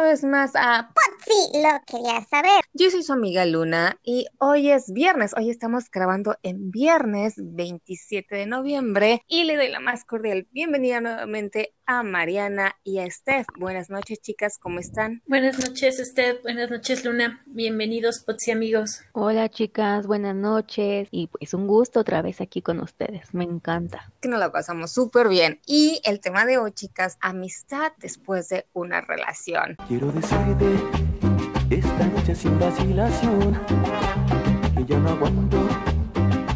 una vez más a Sí, lo quería saber. Yo soy su amiga Luna y hoy es viernes. Hoy estamos grabando en viernes 27 de noviembre y le doy la más cordial bienvenida nuevamente a Mariana y a Steph. Buenas noches, chicas, ¿cómo están? Buenas noches, Steph. Buenas noches, Luna. Bienvenidos, Potsi amigos. Hola, chicas. Buenas noches. Y pues un gusto otra vez aquí con ustedes. Me encanta. Que nos la pasamos súper bien. Y el tema de hoy, chicas, amistad después de una relación. Quiero decirte esta noche sin vacilación que ya no aguanto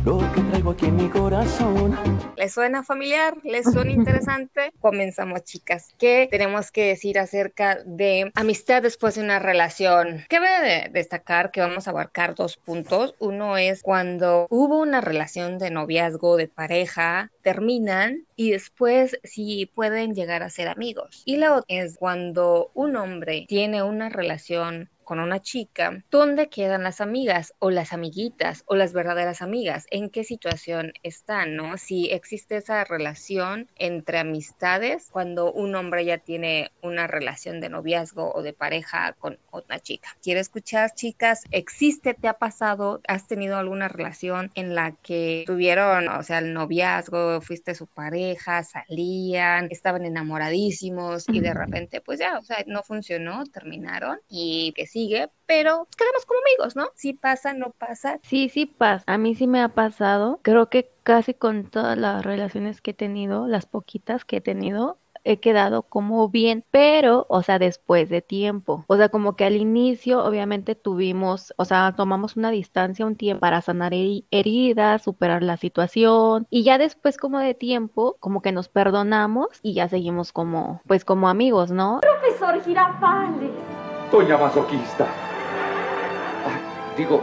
lo que traigo aquí en mi corazón. ¿Les suena familiar? ¿Les suena interesante? Comenzamos, chicas. ¿Qué tenemos que decir acerca de amistad después de una relación? Cabe destacar que vamos a abarcar dos puntos. Uno es cuando hubo una relación de noviazgo, de pareja, terminan y después si pueden llegar a ser amigos. Y la otra es cuando un hombre tiene una relación con una chica, ¿dónde quedan las amigas o las amiguitas o las verdaderas amigas? ¿En qué situación están, no? Si existe esa relación entre amistades cuando un hombre ya tiene una relación de noviazgo o de pareja con otra chica. Quiero escuchar, chicas, ¿existe, te ha pasado, has tenido alguna relación en la que tuvieron, o sea, el noviazgo, fuiste su pareja, salían, estaban enamoradísimos y de repente, pues ya, o sea, no funcionó, terminaron y que sigue, pero quedamos como amigos, ¿no? Si pasa, no pasa. Sí, sí pasa. A mí sí me ha pasado. Creo que casi con todas las relaciones que he tenido, las poquitas que he tenido, he quedado como bien, pero, o sea, después de tiempo. O sea, como que al inicio, obviamente tuvimos, o sea, tomamos una distancia, un tiempo para sanar heridas, superar la situación, y ya después como de tiempo, como que nos perdonamos y ya seguimos como, pues como amigos, ¿no? Profesor Girafales. Doña masoquista. digo,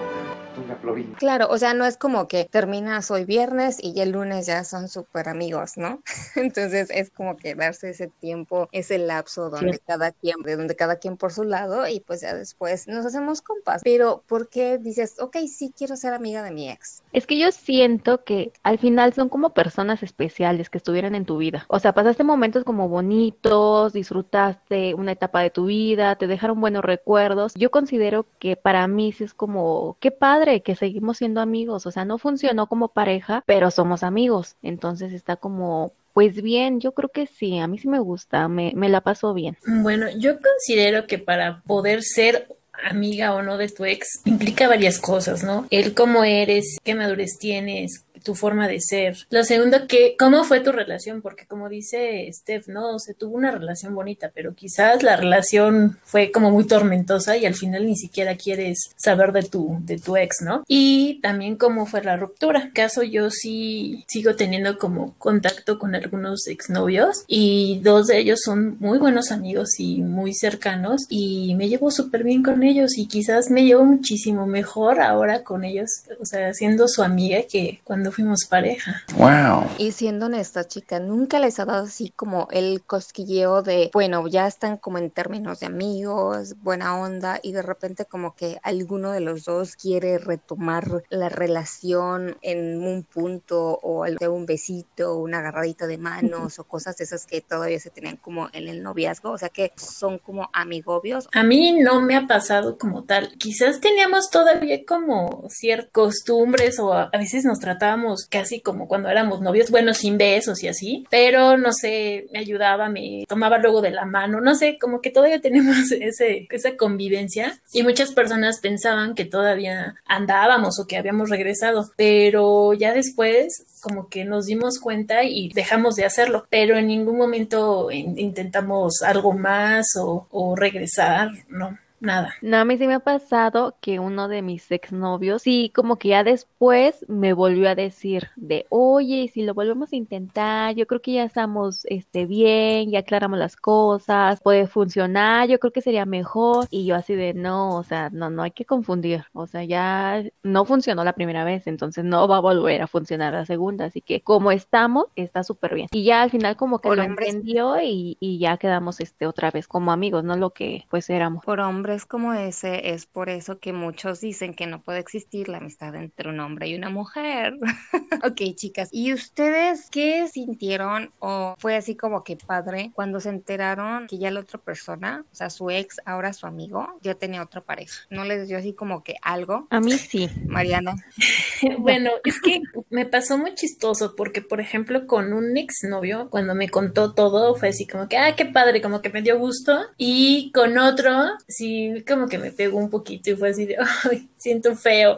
Claro, o sea, no es como que terminas hoy viernes y ya el lunes ya son súper amigos, ¿no? Entonces es como que darse ese tiempo, ese lapso donde cada quien, de donde cada quien por su lado y pues ya después nos hacemos compas. Pero ¿por qué dices, ok, sí quiero ser amiga de mi ex? Es que yo siento que al final son como personas especiales que estuvieron en tu vida. O sea, pasaste momentos como bonitos, disfrutaste una etapa de tu vida, te dejaron buenos recuerdos. Yo considero que para mí sí es como, qué padre que seguimos siendo amigos. O sea, no funcionó como pareja, pero somos amigos. Entonces está como pues bien, yo creo que sí, a mí sí me gusta, me, me la paso bien. Bueno, yo considero que para poder ser amiga o no de tu ex implica varias cosas, ¿no? El cómo eres, qué madurez tienes, tu forma de ser. Lo segundo, que cómo fue tu relación, porque como dice Steph, no, se tuvo una relación bonita, pero quizás la relación fue como muy tormentosa y al final ni siquiera quieres saber de tu, de tu ex, ¿no? Y también cómo fue la ruptura. En caso yo sí sigo teniendo como contacto con algunos exnovios y dos de ellos son muy buenos amigos y muy cercanos y me llevo súper bien con ellos y quizás me llevo muchísimo mejor ahora con ellos, o sea, siendo su amiga que cuando fuimos pareja. Wow. Y siendo honesta, chica, nunca les ha dado así como el cosquilleo de, bueno, ya están como en términos de amigos, buena onda, y de repente como que alguno de los dos quiere retomar la relación en un punto o de un besito, una agarradita de manos o cosas de esas que todavía se tenían como en el noviazgo, o sea que son como amigobios. A mí no me ha pasado como tal. Quizás teníamos todavía como ciertas costumbres o a veces nos tratábamos casi como cuando éramos novios, bueno, sin besos y así, pero no sé, me ayudaba, me tomaba luego de la mano, no sé, como que todavía tenemos ese, esa convivencia y muchas personas pensaban que todavía andábamos o que habíamos regresado, pero ya después como que nos dimos cuenta y dejamos de hacerlo, pero en ningún momento intentamos algo más o, o regresar, no nada. No, a mí sí me ha pasado que uno de mis exnovios, sí, como que ya después me volvió a decir de, oye, si lo volvemos a intentar, yo creo que ya estamos este, bien, ya aclaramos las cosas, puede funcionar, yo creo que sería mejor. Y yo así de, no, o sea, no, no hay que confundir, o sea, ya no funcionó la primera vez, entonces no va a volver a funcionar la segunda, así que como estamos, está súper bien. Y ya al final como que Por lo hombres. entendió y, y ya quedamos este otra vez como amigos, no lo que pues éramos. Por hombre hombres como ese es por eso que muchos dicen que no puede existir la amistad entre un hombre y una mujer. ok, chicas, ¿y ustedes qué sintieron o fue así como que padre cuando se enteraron que ya la otra persona, o sea, su ex, ahora su amigo, ya tenía otra pareja? ¿No les dio así como que algo? A mí sí. Mariana. bueno, es que me pasó muy chistoso porque, por ejemplo, con un exnovio, cuando me contó todo, fue así como que, ah, qué padre, como que me dio gusto. Y con otro, sí, como que me pegó un poquito y fue así de, siento feo.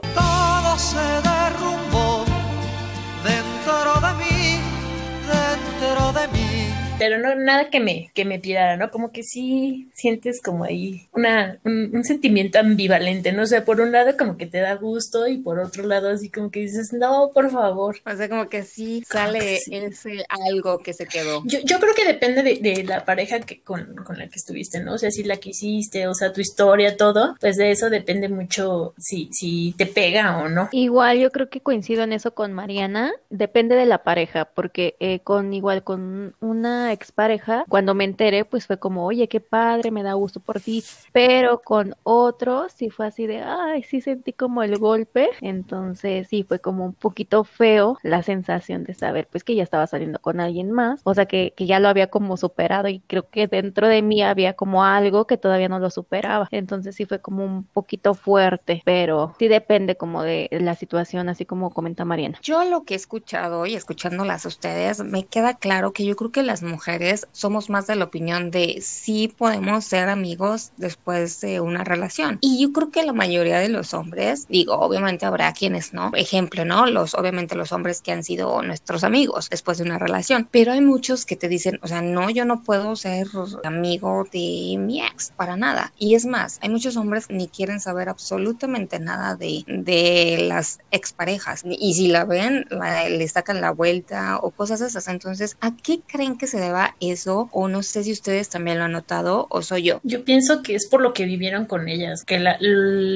Pero no nada que me que me tirara, ¿no? Como que sí sientes como ahí una un, un sentimiento ambivalente, no o sea, por un lado como que te da gusto y por otro lado así como que dices, "No, por favor." O sea, como que sí sale que sí. ese algo que se quedó. Yo, yo creo que depende de, de la pareja que con, con la que estuviste, ¿no? O sea, si la que hiciste, o sea, tu historia, todo, pues de eso depende mucho si, si te pega o no. Igual yo creo que coincido en eso con Mariana, depende de la pareja, porque eh, con igual con una expareja, cuando me enteré, pues fue como, oye, qué padre, me da gusto por ti, pero con otro sí fue así de, ay, sí sentí como el golpe, entonces sí fue como un poquito feo la sensación de saber pues que ya estaba saliendo con alguien más, o sea que, que ya lo había como superado y creo que dentro de mí había como algo que todavía no lo superaba, entonces sí fue como un poquito fuerte, pero sí depende como de la situación, así como comenta Mariana. Yo lo que he escuchado y escuchándolas a ustedes, me queda claro que yo creo que las mujeres somos más de la opinión de sí podemos ser amigos después de una relación. Y yo creo que la mayoría de los hombres, digo, obviamente habrá quienes no. Ejemplo, ¿no? Los, obviamente los hombres que han sido nuestros amigos después de una relación. Pero hay muchos que te dicen, o sea, no, yo no puedo ser amigo de mi ex, para nada. Y es más, hay muchos hombres ni quieren saber absolutamente nada de, de las exparejas. Y si la ven, la- le sacan la vuelta o cosas esas. Entonces, ¿a qué creen que se deba eso? O no sé si ustedes también lo han notado o soy yo. Yo pienso que es por lo que vivieron con ellas, que la-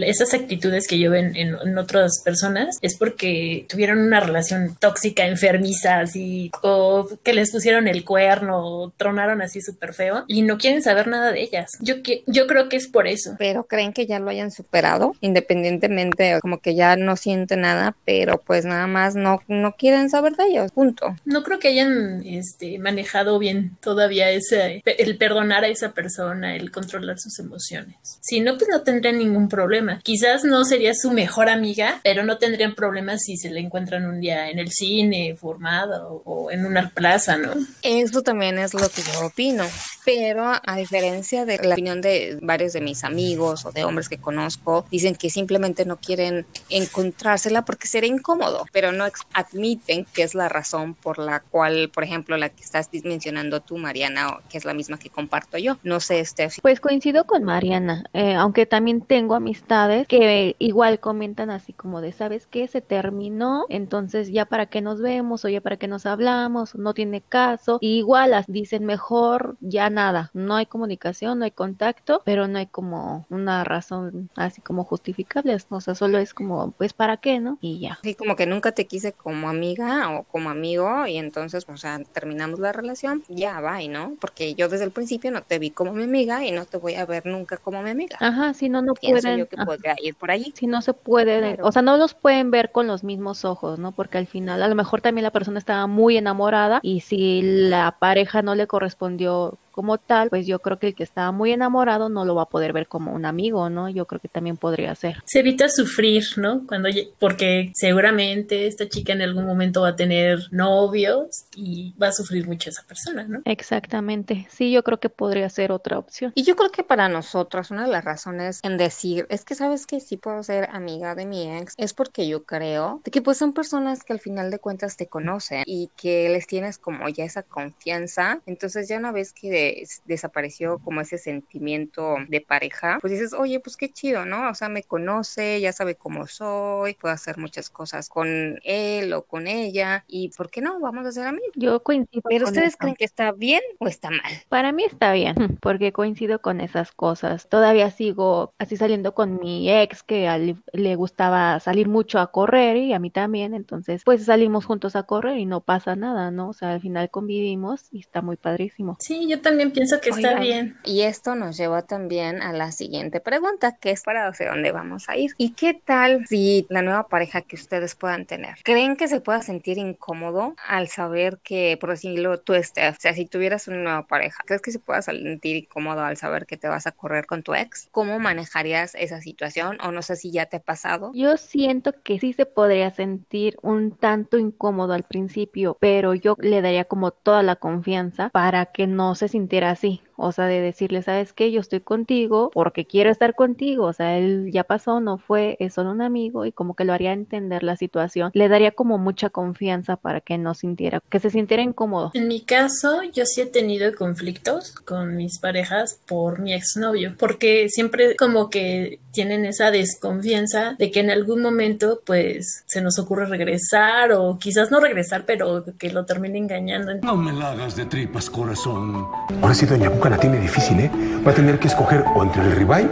esas actitudes que yo ven en, en otras personas es porque tuvieron una relación tóxica, enfermiza, así, o que les pusieron el cuerno, o tronaron así súper feo y no quieren saber nada de ellas. Yo, que, yo creo que es por eso. pero creen que ya lo hayan superado, independientemente, como que ya no sienten nada, pero pues nada más no, no quieren saber de ellos, punto. No creo que hayan este, manejado bien todavía ese, el perdonar a esa persona, el controlar sus emociones. Si no, pues no tendrían ningún problema. Quizás no sería su mejor amiga, pero no tendrían problemas si se la encuentran un día en el cine, formada o, en una plaza, ¿no? Eso también es lo que yo opino, pero a diferencia de la opinión de varios de mis amigos o de hombres que conozco, dicen que simplemente no quieren encontrársela porque sería incómodo, pero no admiten que es la razón por la cual, por ejemplo, la que estás mencionando tú, Mariana, que es la misma que comparto yo. No sé, Steffi. Pues coincido con Mariana, eh, aunque también tengo amistades que igual comentan así como de, ¿sabes qué? Se terminó, entonces ya para qué nos vemos o ya para qué nos hablamos, no tiene caso. Y igual las dicen mejor ya nada, no hay comunicación, no hay contacto, pero no hay como una razón así como justificable, o sea, solo es como, pues para qué, ¿no? Y ya. Así como que nunca te quise como amiga o como amigo y entonces, o sea, terminamos la relación, ya va, ¿no? Porque yo desde el principio no te vi como mi amiga y no te voy a ver nunca como mi amiga. Ajá, si no, no Pienso pueden. yo que podría ir por ahí. si no se puede, Claro. o sea, no los pueden ver con los mismos ojos, ¿no? Porque al final a lo mejor también la persona estaba muy enamorada y si la pareja no le correspondió como tal, pues yo creo que el que estaba muy enamorado no lo va a poder ver como un amigo, ¿no? Yo creo que también podría ser. Se evita sufrir, ¿no? Cuando, porque seguramente esta chica en algún momento va a tener novios y va a sufrir mucho esa persona, ¿no? Exactamente. Sí, yo creo que podría ser otra opción. Y yo creo que para nosotras una de las razones en decir es que sabes que sí puedo ser amiga de mi ex es porque yo creo de que pues son personas que al final de cuentas te conocen y que les tienes como ya esa confianza. Entonces ya una vez que des- desapareció como ese sentimiento de pareja, pues dices, oye, pues qué chido, ¿no? O sea, me conoce, ya sabe cómo soy, puedo hacer muchas cosas con él o con ella y ¿por qué no? Vamos a ser amigos. Yo coincido Pero con ustedes eso. creen que está bien o está mal. Para mí está bien, porque coincido con esas cosas. Todavía sigo así saliendo con mi ex que a él le gustaba salir mucho a correr y a mí también, entonces pues salimos juntos a correr y no pasa nada, ¿no? O sea, al final convivimos y está muy padrísimo. Sí, yo también también pienso que está Oigan, bien. Y esto nos lleva también a la siguiente pregunta, que es para hacia dónde vamos a ir. ¿Y qué tal si la nueva pareja que ustedes puedan tener, creen que se pueda sentir incómodo al saber que, por decirlo, tú, Steph, o sea, si tuvieras una nueva pareja, ¿crees que se pueda sentir incómodo al saber que te vas a correr con tu ex? ¿Cómo manejarías esa situación? O no sé si ya te ha pasado. Yo siento que sí se podría sentir un tanto incómodo al principio, pero yo le daría como toda la confianza para que no se sintiera así. O sea, de decirle, ¿sabes qué? Yo estoy contigo porque quiero estar contigo. O sea, él ya pasó, no fue, es solo un amigo y como que lo haría entender la situación. Le daría como mucha confianza para que no sintiera, que se sintiera incómodo. En mi caso, yo sí he tenido conflictos con mis parejas por mi exnovio, porque siempre como que tienen esa desconfianza de que en algún momento pues se nos ocurre regresar o quizás no regresar, pero que lo termine engañando. No me la hagas de tripas, corazón. Ahora sí, doña La tiene difícil, ¿eh? Va a tener que escoger o entre el ribeye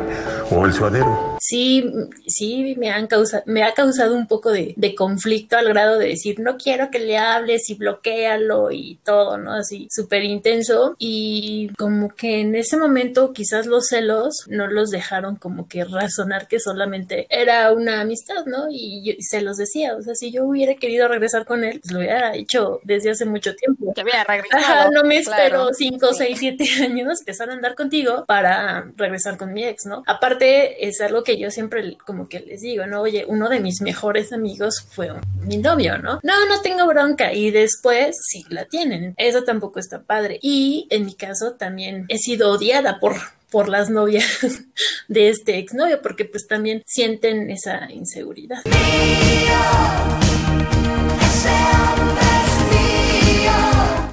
o el suadero. Sí, sí, me, han causado, me ha causado un poco de, de conflicto al grado de decir, no quiero que le hables y bloquealo y todo, ¿no? Así, súper intenso. Y como que en ese momento quizás los celos no los dejaron como que razonar que solamente era una amistad, ¿no? Y, yo- y se los decía, o sea, si yo hubiera querido regresar con él, pues lo hubiera hecho desde hace mucho tiempo. Te hubiera regresado. Ajá, no me claro. espero 5, Sí. 6, 7 años empezar a andar contigo para regresar con mi ex, ¿no? Aparte, es algo que yo siempre como que les digo, ¿no? Oye, uno de mis mejores amigos fue mi novio, ¿no? No, no tengo bronca. Y después sí la tienen. Eso tampoco está padre. Y en mi caso también he sido odiada por por las novias de este exnovio, porque pues también sienten esa inseguridad.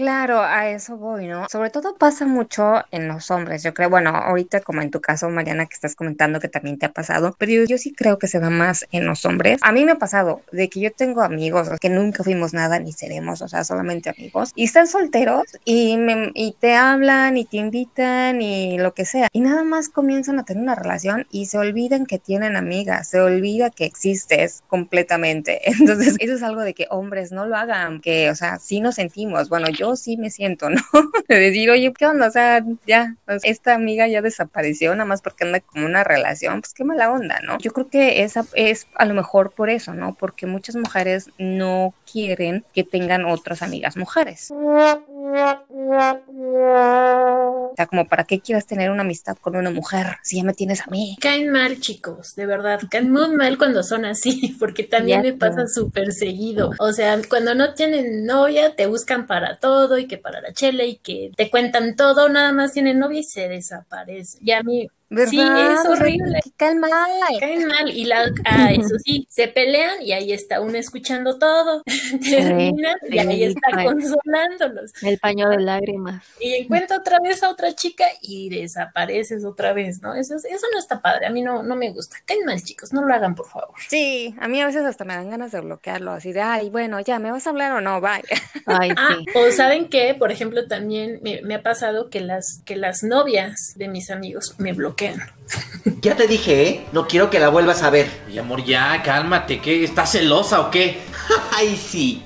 Claro, a eso voy, ¿no? Sobre todo pasa mucho en los hombres, yo creo, bueno, ahorita como en tu caso, Mariana, que estás comentando que también te ha pasado, pero yo, sí creo que se da más en los hombres. A mí me ha pasado de que yo tengo amigos que nunca fuimos nada ni seremos, o sea, solamente amigos, y están solteros y, me, y te hablan y te invitan y lo que sea, y nada más comienzan a tener una relación y se olvidan que tienen amigas, se olvida que existes completamente. Entonces, eso es algo de que hombres no lo hagan, que, o sea, sí nos sentimos, bueno, yo sí me siento, ¿no? De decir, oye, ¿qué onda? O sea, ya, esta amiga ya desapareció nada más porque anda como una relación, pues qué mala onda, ¿no? Yo creo que esa es a lo mejor por eso, ¿no? Porque muchas mujeres no quieren que tengan otras amigas mujeres. O sea, como para qué quieras tener una amistad con una mujer si ya me tienes a mí. Caen mal, chicos, de verdad. Caen muy mal cuando son así, porque también Ya me pasa súper seguido. O sea, cuando no tienen novia, te buscan para todo y que para la chela y que te cuentan todo, nada más tienen novia y se desaparece. Y a mí, ¿Verdad? sí, es horrible. Caen mal. Caen mal y la, ah, eso sí, se pelean y ahí está uno escuchando todo. Terminan y ahí sí, está consolándolos. El paño de lágrimas. Y encuentra otra vez a otra chica y desapareces otra vez, ¿no? Eso, es- eso no está padre, a mí no, no me gusta. Caen mal, chicos, no lo hagan, por favor. Sí, a mí a veces hasta me dan ganas de bloquearlo, así de, ay, bueno, ya, ¿me vas a hablar o no? Bye. Ay, Ah, o saben que, por ejemplo, también me, me ha pasado que las, que las novias de mis amigos me bloquean. Ya te dije, ¿eh? No quiero que la vuelvas a ver. Oye, amor, ya, cálmate, ¿qué? ¿Estás celosa o qué? Ay, sí.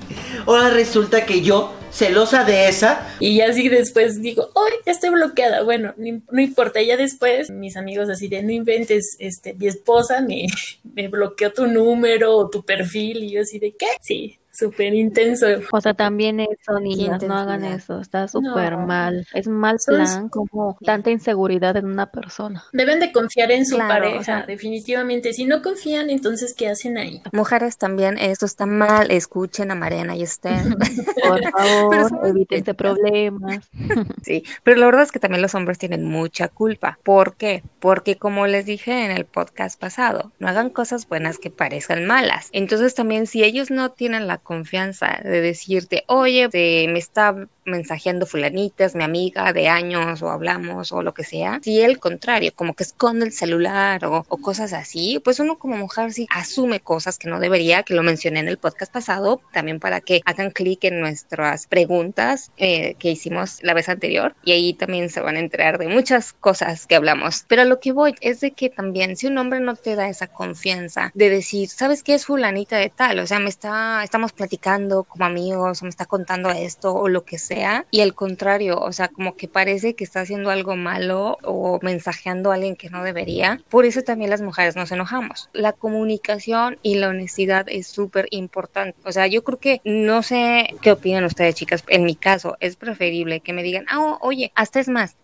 Ahora resulta que yo, celosa de esa, Y ya así después digo, ¡ay, ya estoy bloqueada! Bueno, no, im- no importa, ya después mis amigos así de, no inventes, este, mi esposa me, me bloqueó tu número o tu perfil y yo así de, ¿qué? Sí, súper intenso. O sea, también eso, niñas, no hagan eso, está súper No. mal. Es mal Eso es- plan, como tanta inseguridad en una persona. Deben de confiar en su Claro, pareja, o sea- definitivamente. Si no confían, entonces, ¿qué hacen ahí? Mujeres también, esto está mal, escuchen a Mariana y Esther. Por favor, evítense problemas. Sí, pero la verdad es que también los hombres tienen mucha culpa. ¿Por qué? Porque como les dije en el podcast pasado, no hagan cosas buenas que parezcan malas. Entonces también si ellos no tienen la confianza de decirte, oye, te- me está mensajeando fulanita, es mi amiga de años o hablamos o lo que sea, si el contrario, como que esconde el celular o, cosas así, pues uno como mujer sí asume cosas que no debería, que lo mencioné en el podcast pasado, también para que hagan clic en nuestras preguntas eh, que hicimos la vez anterior y ahí también se van a enterar de muchas cosas que hablamos. Pero lo que voy es de que también si un hombre no te da esa confianza de decir, ¿sabes qué es fulanita de tal? O sea, me está, estamos platicando como amigos o me está contando esto o lo que sea. Y al contrario, o sea, como que parece que está haciendo algo malo o mensajeando a alguien que no debería. Por eso también las mujeres nos enojamos. La comunicación y la honestidad es súper importante. O sea, yo creo que no sé qué opinan ustedes, chicas. En mi caso, es preferible que me digan, ah, oye, hasta es más,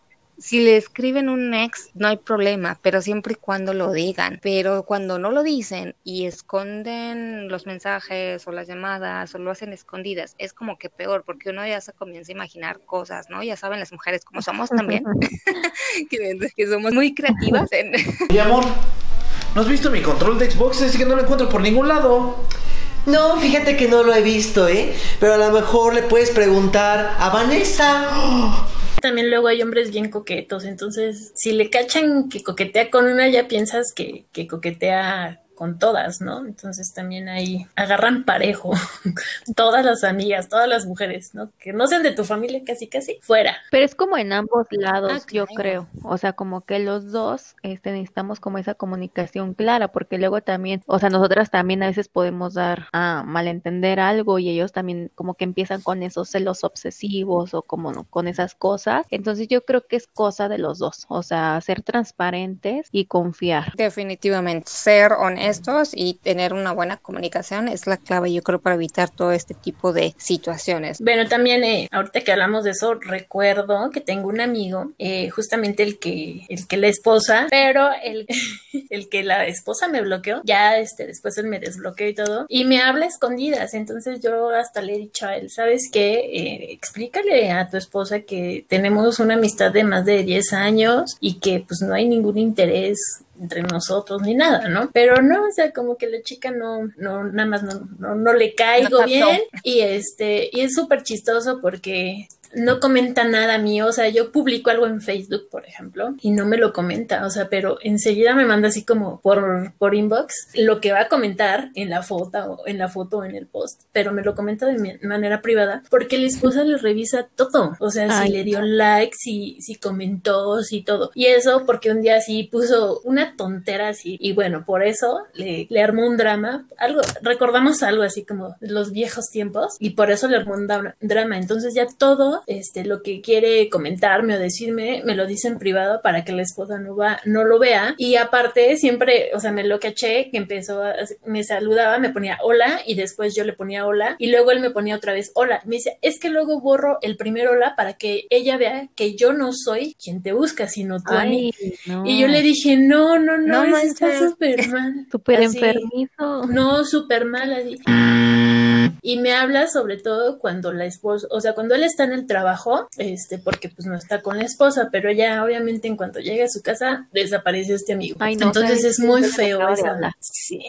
si le escriben un ex, no hay problema, pero siempre y cuando lo digan. Pero cuando no lo dicen y esconden los mensajes o las llamadas o lo hacen escondidas, es como que peor, porque uno ya se comienza a imaginar cosas, ¿no? Ya saben las mujeres como somos también, que, que somos muy creativas. En... Mi amor, ¿no has visto mi control de Xbox? Es que no lo encuentro por ningún lado. No, fíjate que no lo he visto, ¿eh? Pero a lo mejor le puedes preguntar a Vanessa. También luego hay hombres bien coquetos, entonces si le cachan que coquetea con una, ya piensas que, que coquetea con todas, ¿no? Entonces también ahí agarran parejo todas las amigas, todas las mujeres, ¿no? Que no sean de tu familia casi casi fuera. Pero es como en ambos lados, Ah, yo claro. creo. O sea, como que los dos este, necesitamos como esa comunicación clara, porque luego también, o sea, nosotras también a veces podemos dar a malentender algo y ellos también como que empiezan con esos celos obsesivos o como no, con esas cosas. Entonces yo creo que es cosa de los dos, o sea, ser transparentes y confiar. Definitivamente, ser y tener una buena comunicación es la clave, yo creo, para evitar todo este tipo de situaciones. Bueno, también eh, ahorita que hablamos de eso, recuerdo que tengo un amigo, eh, justamente el que, el que la esposa, pero el, el que la esposa me bloqueó, ya este, después él me desbloqueó y todo, y me habla escondidas, entonces yo hasta le he dicho a él, ¿sabes qué? Eh, explícale a tu esposa que tenemos una amistad de más de 10 años y que pues no hay ningún interés entre nosotros ni nada, ¿no? Pero no, o sea, como que la chica no, no, nada más no, no, no le caigo bien y este, y es súper chistoso porque no comenta nada mío, o sea, yo publico algo en Facebook, por ejemplo, y no me lo comenta, o sea, pero enseguida me manda así como por, por inbox lo que va a comentar en la foto o en la foto o en el post, pero me lo comenta de manera privada porque la esposa le revisa todo, o sea, Ay, si le dio like, si, si comentó, si todo, y eso porque un día sí puso una tontera así, y bueno, por eso le, le armó un drama, algo, recordamos algo así como los viejos tiempos, y por eso le armó un dra- drama, entonces ya todo, este, lo que quiere comentarme o decirme, me lo dice en privado para que la esposa no va, no lo vea, y aparte siempre, o sea, me lo caché, que empezó, a, me saludaba, me ponía hola, y después yo le ponía hola, y luego él me ponía otra vez hola, me dice, es que luego borro el primer hola para que ella vea que yo no soy quien te busca, sino tú a mí. Ay, no. Y yo le dije, no, no, no, No eso está súper mal. Súper enfermizo. No, súper mal así. Y me habla sobre todo cuando la esposa, o sea, cuando él está en el trabajo, este, porque pues no está con la esposa, pero ella obviamente en cuanto llega a su casa desaparece este amigo. Ay, no, Entonces ¿sabes es muy feo esa. hablar. Sí.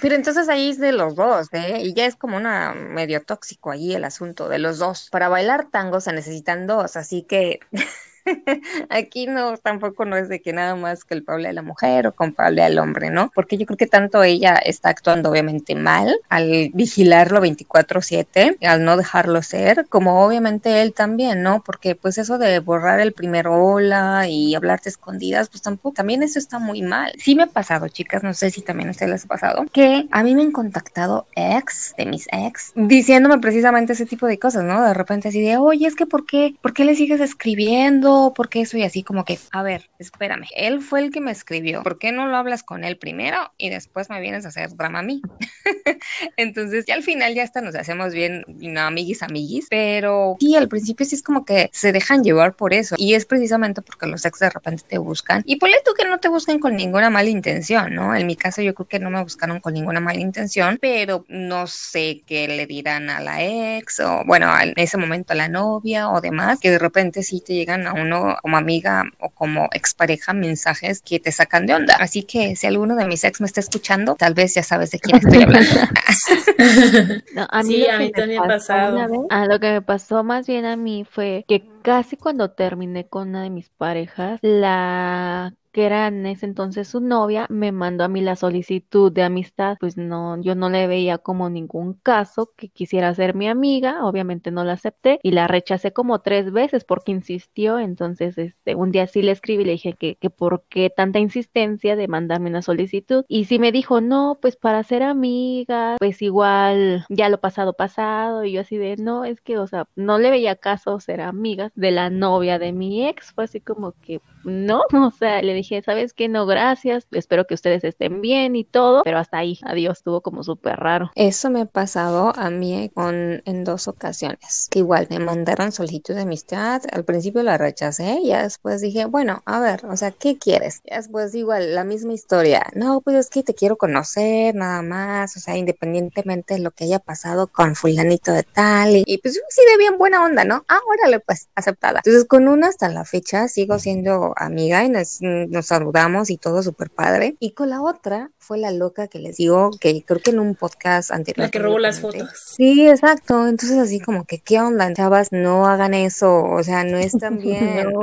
Pero entonces ahí es de los dos, ¿eh? Y ya es como una medio tóxico ahí el asunto de los dos. Para bailar tango se necesitan dos, así que aquí no, tampoco no es de que nada más culpable a la mujer o culpable al hombre, ¿no? Porque yo creo que tanto ella está actuando obviamente mal al vigilarlo 24/7, al no dejarlo ser, como obviamente él también, ¿no? Porque pues eso de borrar el primer hola y hablarte escondidas, pues tampoco, también eso está muy mal. Sí me ha pasado, chicas, no sé si también a ustedes les ha pasado, que a mí me han contactado ex de mis ex diciéndome precisamente ese tipo de cosas, ¿no? De repente así de, oye, es que ¿por qué? ¿Por qué le sigues escribiendo? ¿Por qué eso? Y así como que, a ver, espérame, él fue el que me escribió, ¿por qué no lo hablas con él primero y después me vienes a hacer drama a mí? Entonces, ya al final ya hasta nos hacemos bien, no, amiguis, amiguis, pero sí, al principio sí es como que se dejan llevar por eso y es precisamente porque los ex de repente te buscan y ponle tú que no te busquen con ninguna mala intención, ¿no? En mi caso yo creo que no me buscaron con ninguna mala intención, pero no sé qué le dirán a la ex o bueno, en ese momento a la novia o demás, que de repente sí te llegan a uno como amiga o como expareja mensajes que te sacan de onda. Así que si alguno de mis ex me está escuchando, tal vez ya sabes de quién estoy hablando. No, a mí Sí, lo a que mí me también ha pasó pasado. una vez- ah, lo que me pasó más bien a mí fue que casi cuando terminé con una de mis parejas, la que era en ese entonces su novia, me mandó a mí la solicitud de amistad. Pues no, yo no le veía como ningún caso que quisiera ser mi amiga, obviamente no la acepté y la rechacé como tres veces porque insistió. Entonces, este, un día sí le escribí y le dije que, que por qué tanta insistencia de mandarme una solicitud. Y sí me dijo, no, pues para ser amiga, pues igual ya lo pasado pasado. Y yo así de, no, es que, o sea, no le veía caso ser amigas de la novia de mi ex. Fue así como que, no, o sea, le dije, ¿sabes qué? No, gracias, espero que ustedes estén bien y todo, pero hasta ahí, adiós, estuvo como súper raro. Eso me ha pasado a mí con, en dos ocasiones. Que igual me mandaron solicitud de amistad, al principio la rechacé, y ya después dije, bueno, a ver, o sea, ¿qué quieres? Y después igual, la misma historia, no, pues es que te quiero conocer, nada más, o sea, independientemente de lo que haya pasado con fulanito de tal, y, y pues sí, de bien buena onda, ¿no? Ah, órale, pues, aceptada. Entonces, con una hasta la fecha sigo siendo amiga y nos, nos saludamos y todo súper padre. Y con la otra fue la loca que les digo, que creo que en un podcast anterior. La que robó las fotos. Sí, exacto. Entonces así como que, ¿qué onda? Chavas, no hagan eso. O sea, no están bien. No,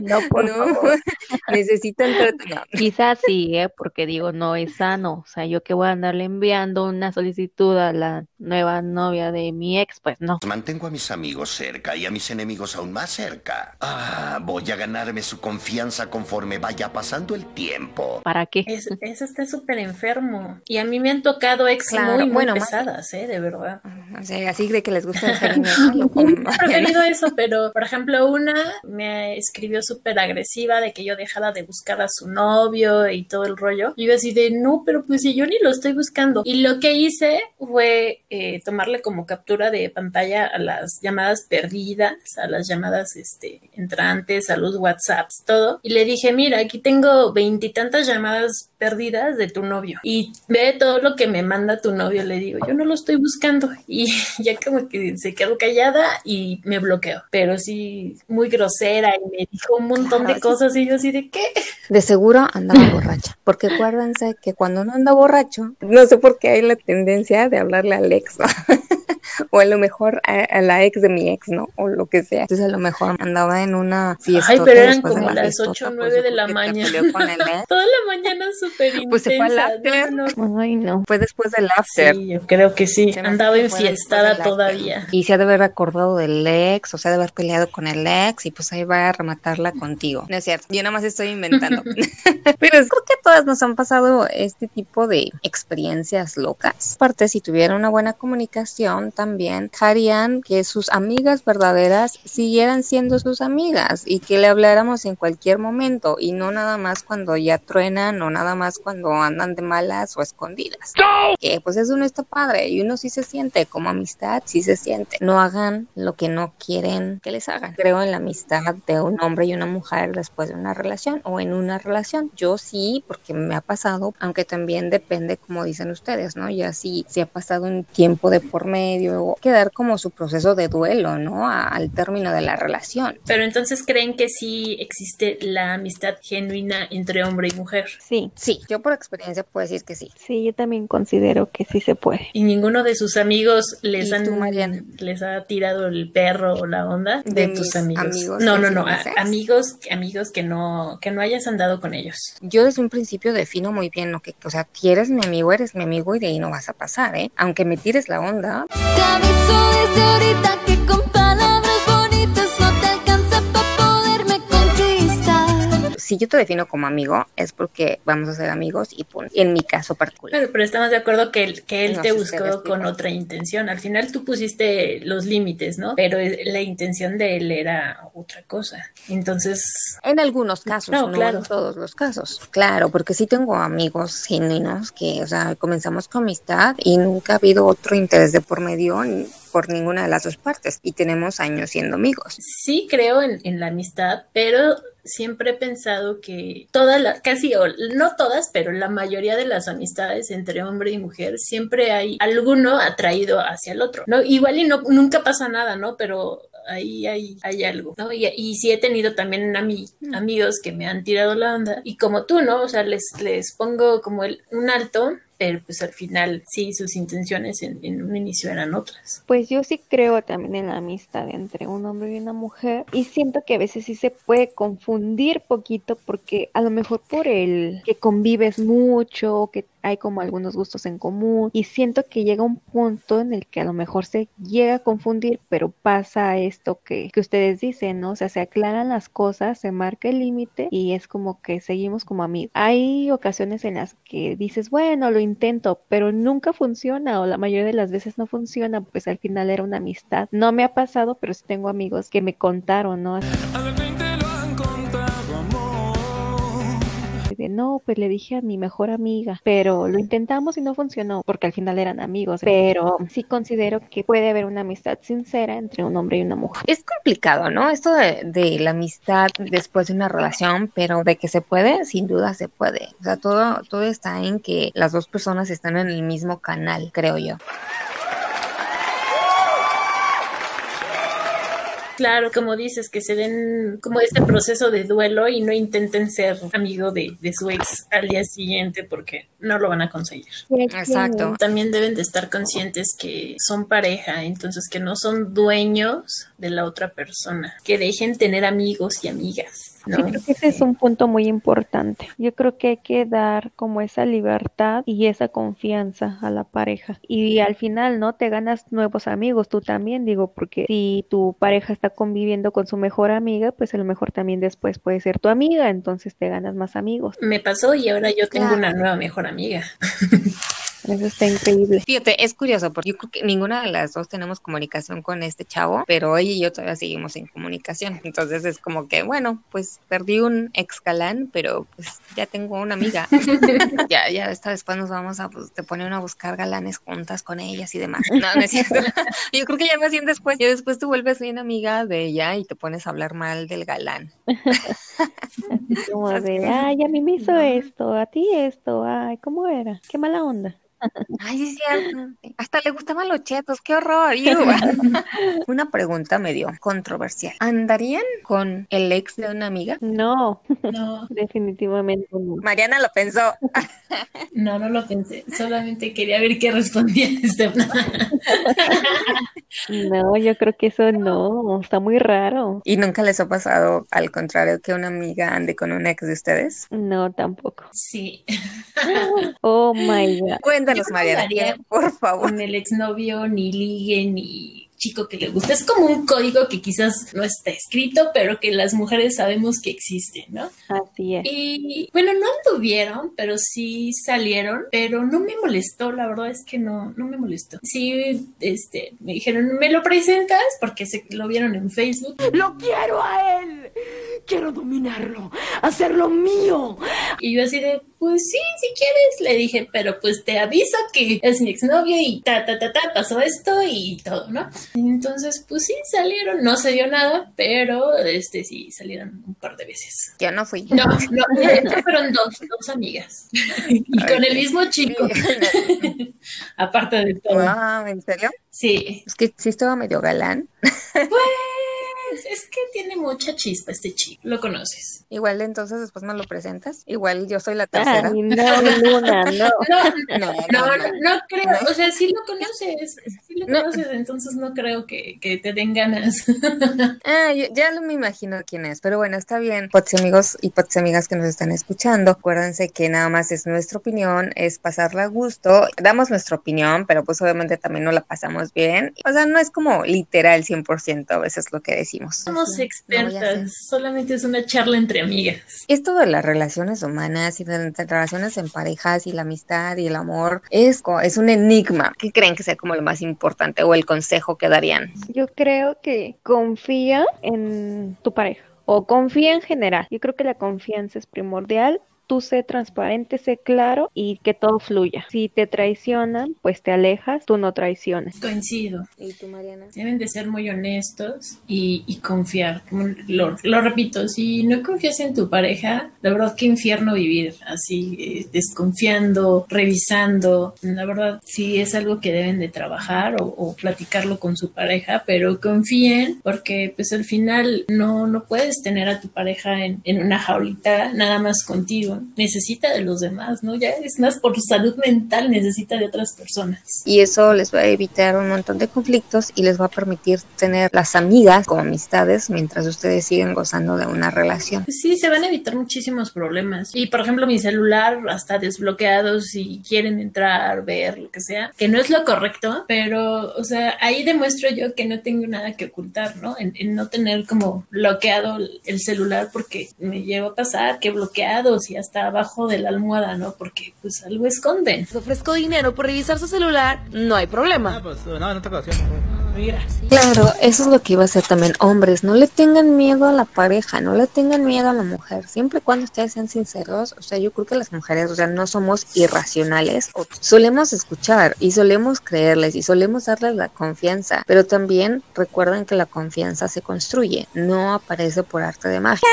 no, por No, favor. necesitan no. Quizás sí, ¿eh? porque digo, no es sano. O sea, yo que voy a andarle enviando una solicitud a la nueva novia de mi ex, pues no. Mantengo a mis amigos cerca y a mis enemigos aún más cerca. Ah, voy a ganarme su confianza conforme vaya pasando el tiempo. ¿Para qué? Es- eso está súper enfermo. Y a mí me han tocado ex Claro, muy, muy bueno, más- pesadas, ¿eh? De verdad. O sea, así de que les gusta el anime, preferido eso, pero por ejemplo, una me escribió súper agresiva de que yo dejara de buscar a su novio y todo el rollo. Y yo así de no, pero pues si yo ni lo estoy buscando. Y lo que hice fue eh, tomarle como captura de pantalla a las llamadas perdidas, a las llamadas este, entrantes, a los WhatsApps, todo. Y le dije, mira, aquí tengo veintitantas llamadas perdidas de tu novio. Y ve todo lo que me manda tu novio. Le digo, yo no lo estoy buscando. Y ya como que se quedó callada y me bloqueó. Pero sí, muy grosera y me dijo un montón Claro, de sí. cosas y yo así de qué. De seguro andaba borracha, porque acuérdense que cuando uno anda borracho, no sé por qué hay la tendencia de hablarle al ex, ¿no? O a lo mejor a, a la ex de mi ex, ¿no? O lo que sea. Entonces a lo mejor andaba en una fiesta. Ay, pero eran como las 8 o 9 de la mañana. Toda la mañana súper intensa. Pues se fue al after. No, no, no. Ay, no. Fue después del after. Sí, yo creo que sí. Andaba enfiestada todavía. Y se ha de haber acordado del ex, o se ha de haber peleado con el ex, y pues ahí va a rematarla contigo. No es cierto, yo nada más estoy inventando. Pero es- creo que a todas nos han pasado este tipo de experiencias locas. Aparte, si tuvieran una buena comunicación, también harían que sus amigas verdaderas siguieran siendo sus amigas y que le habláramos en cualquier momento y no nada más cuando ya truenan o nada más cuando andan de malas o escondidas. Que pues eso no está padre y uno sí se siente como amistad, sí se siente. No hagan lo que no quieren que les hagan. Creo en la amistad de un hombre y una mujer después de una relación o en una relación. Yo sí, porque me ha pasado, aunque también depende como dicen ustedes, ¿no? Ya sí, si ha pasado un tiempo de por medio, o quedar como su proceso de duelo, ¿no? A- al término de la relación. Pero entonces creen que sí existe la amistad genuina entre hombre y mujer. Sí, Sí, yo por experiencia puedo decir que sí. sí, yo también considero que sí se puede. Y ninguno de sus amigos les ¿Y han tú, les ha tirado el perro o la onda de, De tus mis amigos. amigos no, no, no, a- amigos, amigos que no que no hayas andado con ellos. Yo desde un principio defino muy bien lo que, o sea, si eres mi amigo, eres mi amigo y de ahí no vas a pasar, ¿eh? Aunque me tires la onda, Te aviso desde ahorita que si yo te defino como amigo, es porque vamos a ser amigos y punto. En mi caso particular. Pero, pero estamos de acuerdo que él, que él No te buscó con otra intención. Al final tú pusiste los límites, ¿no? Pero la intención de él era otra cosa. Entonces, En algunos casos, No, no, claro. en todos los casos. Claro, porque sí tengo amigos genuinos que, o sea, comenzamos con amistad y nunca ha habido otro interés de por medio por ninguna de las dos partes y tenemos años siendo amigos. sí creo en, en la amistad, pero siempre he pensado que todas las, casi, o no todas, pero la mayoría de las amistades entre hombre y mujer, siempre hay alguno atraído hacia el otro, ¿no? Igual y no, nunca pasa nada, ¿no? Pero ahí hay, hay algo, ¿no? Y, y sí he tenido también ami- amigos que me han tirado la onda y como tú, ¿no? O sea, les, les pongo como el, un alto pero pues al final sí, sus intenciones en, en un inicio eran otras. Pues yo sí creo también en la amistad entre un hombre y una mujer y siento que a veces sí se puede confundir poquito porque a lo mejor por el que convives mucho, que hay como algunos gustos en común y siento que llega un punto en el que a lo mejor se llega a confundir, pero pasa esto que, que ustedes dicen, ¿no? O sea, se aclaran las cosas, se marca el límite y es como que seguimos como amigos. Hay ocasiones en las que dices, bueno, lo intento, pero nunca funciona o la mayoría de las veces no funciona, pues al final era una amistad. No me ha pasado, pero sí tengo amigos que me contaron, ¿no? No, pues le dije a mi mejor amiga, pero lo intentamos y no funcionó porque al final eran amigos, pero sí considero que puede haber una amistad sincera entre un hombre y una mujer. Es complicado, ¿no? Esto de, de la amistad después de una relación, pero de que se puede, sin duda se puede. O sea, todo, todo está en que las dos personas están en el mismo canal, creo yo. Claro, como dices, que se den como este proceso de duelo y no intenten ser amigo de, de su ex al día siguiente porque no lo van a conseguir. Exacto. También deben de estar conscientes que son pareja, entonces que no son dueños de la otra persona, que dejen tener amigos y amigas. ¿no? Sí, creo que ese es un punto muy importante. Yo creo que hay que dar como esa libertad y esa confianza a la pareja. Y al final, ¿no? Te ganas nuevos amigos, tú también, digo, porque si tu pareja está conviviendo con su mejor amiga, pues a lo mejor también después puede ser tu amiga, entonces te ganas más amigos. Me pasó y ahora yo tengo Claro. una nueva mejor amiga. Eso está increíble. Fíjate, es curioso porque yo creo que ninguna de las dos tenemos comunicación con este chavo, pero ella y yo todavía seguimos en comunicación. Entonces es como que, bueno, pues perdí un ex galán, pero pues ya tengo una amiga. ya, ya esta después nos vamos a, pues, te ponen a buscar galanes juntas con ellas y demás. No, no es cierto. yo creo que ya más bien después, ya después tú vuelves bien amiga de ella y te pones a hablar mal del galán. Como de, ay, a mí me hizo esto, a ti esto, ay, ¿cómo era? Qué mala onda. Ay, es cierto. Hasta le gustaban los chetos, qué horror. Una pregunta medio controversial. ¿Andarían con el ex de una amiga? No, No, definitivamente no. Mariana lo pensó. no, no lo pensé. Solamente quería ver qué respondía este. No, yo creo que eso no, está muy raro. ¿Y nunca les ha pasado al contrario que una amiga ande con un ex de ustedes? No, tampoco. Sí. Oh my God. Cuéntanos, no Mariana, por favor. Con el exnovio, ni ligue, ni chico que le gusta. Es como un código que quizás no está escrito, pero que las mujeres sabemos que existe, ¿no? Así es. Y bueno, no anduvieron, pero sí salieron, pero no me molestó, la verdad es que no, no me molestó. Sí, este, me dijeron, ¿me lo presentas? Porque se lo vieron en Facebook. ¡Lo quiero a él! Quiero dominarlo, hacerlo mío. Y yo así de, pues sí, si quieres, le dije, pero pues te aviso que es mi exnovio y ta, ta, ta, ta, pasó esto y todo, ¿no? Entonces, pues sí, salieron, no se dio nada, pero este sí, salieron un par de veces. Yo no fui. No, no, fueron dos, dos amigas. y con el mismo chico, aparte de todo. Wow, ¿en serio? Sí, Es que sí estaba medio galán. pues es que tiene mucha chispa este chico, lo conoces. Igual entonces después me lo presentas. Igual yo soy la tercera. Ay, no, Luna, no. No, No, No, no, no, no creo, o sea, sí lo conoces, sí lo No. conoces, entonces no creo que, que te den ganas. Ah, yo- ya me imagino quién es, pero bueno, está bien. Pots amigos y pots amigas que nos están escuchando, acuérdense que nada más es nuestra opinión, es pasarla a gusto. Damos nuestra opinión, pero pues obviamente también no la pasamos bien. O sea, no es como literal 100% a veces lo que decimos. Somos No, expertas, solamente es una charla entre amigas. Esto de las relaciones humanas y de las relaciones en parejas y la amistad y el amor es, es un enigma. ¿Qué creen que sea como lo más importante o el consejo que darían? Yo creo que confía en tu pareja o confía en general. Yo creo que la confianza es primordial. Tú sé transparente, sé claro y que todo fluya. Si te traicionan, pues te alejas, tú no traiciones. Coincido. ¿Y tú, Mariana? Deben de ser muy honestos y, y confiar. Lo, lo repito, si no confías en tu pareja, la verdad que infierno vivir así, eh, desconfiando, revisando. La verdad sí es algo que deben de trabajar o, o platicarlo con su pareja, pero confíen porque pues al final no, no puedes tener a tu pareja en, en una jaulita nada más contigo. Necesita de los demás, ¿no? Ya es más por salud mental, necesita de otras personas. Y eso les va a evitar un montón de conflictos y les va a permitir tener las amigas como amistades mientras ustedes siguen gozando de una relación. Sí, se van a evitar muchísimos problemas. Y por ejemplo, mi celular hasta desbloqueado si quieren entrar, ver, lo que sea, que no es lo correcto, pero, o sea, ahí demuestro yo que no tengo nada que ocultar, ¿no? En, en no tener como bloqueado el- el celular porque me llevo a pasar que bloqueados y hasta abajo de la almohada, ¿no? Porque pues algo esconden. Les ofrezco dinero por revisar su celular, no hay problema. pues no, en otra ocasión. Mira. Claro, eso es lo que iba a hacer también hombres. No le tengan miedo a la pareja, no le tengan miedo a la mujer. Siempre y cuando ustedes sean sinceros, o sea, yo creo que las mujeres, o sea, no somos irracionales. O solemos escuchar y solemos creerles y solemos darles la confianza. Pero también recuerden que la confianza se construye, no aparece por arte de magia.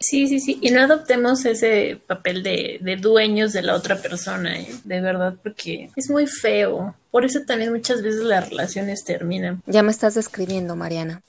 Sí, sí, sí. Y no adoptemos ese papel de, de dueños de la otra persona, ¿eh? De verdad, porque es muy feo. Por eso también muchas veces las relaciones terminan. Ya me estás describiendo, Mariana.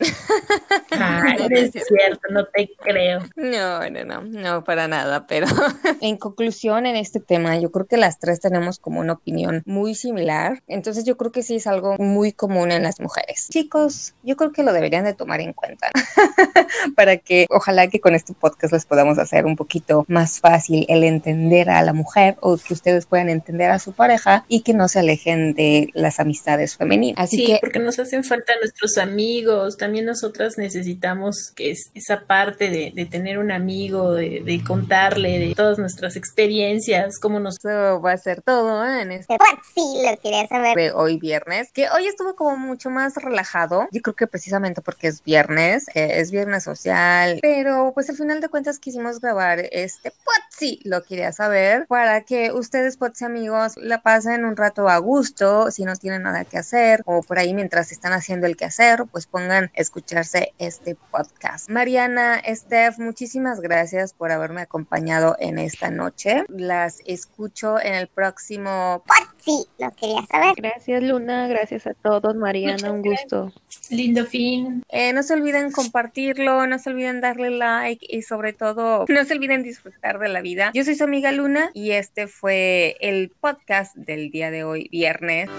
Ay, no es cierto, no te creo. No, no, no, no, para nada, pero en conclusión en este tema, yo creo que las tres tenemos como una opinión muy similar, entonces yo creo que sí es algo muy común en las mujeres. Chicos, yo creo que lo deberían de tomar en cuenta para que ojalá que con este podcast les podamos hacer un poquito más fácil el entender a la mujer o que ustedes puedan entender a su pareja y que no se alejen de las amistades femeninas. Así sí, que porque nos hacen falta nuestros amigos. También nosotras necesitamos que es esa parte de, de tener un amigo, de, de contarle de todas nuestras experiencias, cómo nos... Eso va a ser todo ¿eh? en este Sí, lo quería saber. de hoy viernes, que hoy estuvo como mucho más relajado. Yo creo que precisamente porque es viernes, eh, es viernes social, pero pues al final de cuentas quisimos grabar este Potsi, lo quería saber, para que ustedes, Potsi amigos, la pasen un rato a gusto, si no tienen nada que hacer, o por ahí mientras están haciendo el quehacer, pues pongan escucharse este podcast. Mariana, Steph, muchísimas gracias por haberme acompañado en esta noche. Las escucho en el próximo Sí, lo quería saber. Gracias, Luna. Gracias a todos, Mariana. Un gusto. Lindo fin. Eh, no se olviden compartirlo, no se olviden darle like y sobre todo no se olviden disfrutar de la vida. Yo soy su amiga Luna y este fue el podcast del día de hoy, viernes.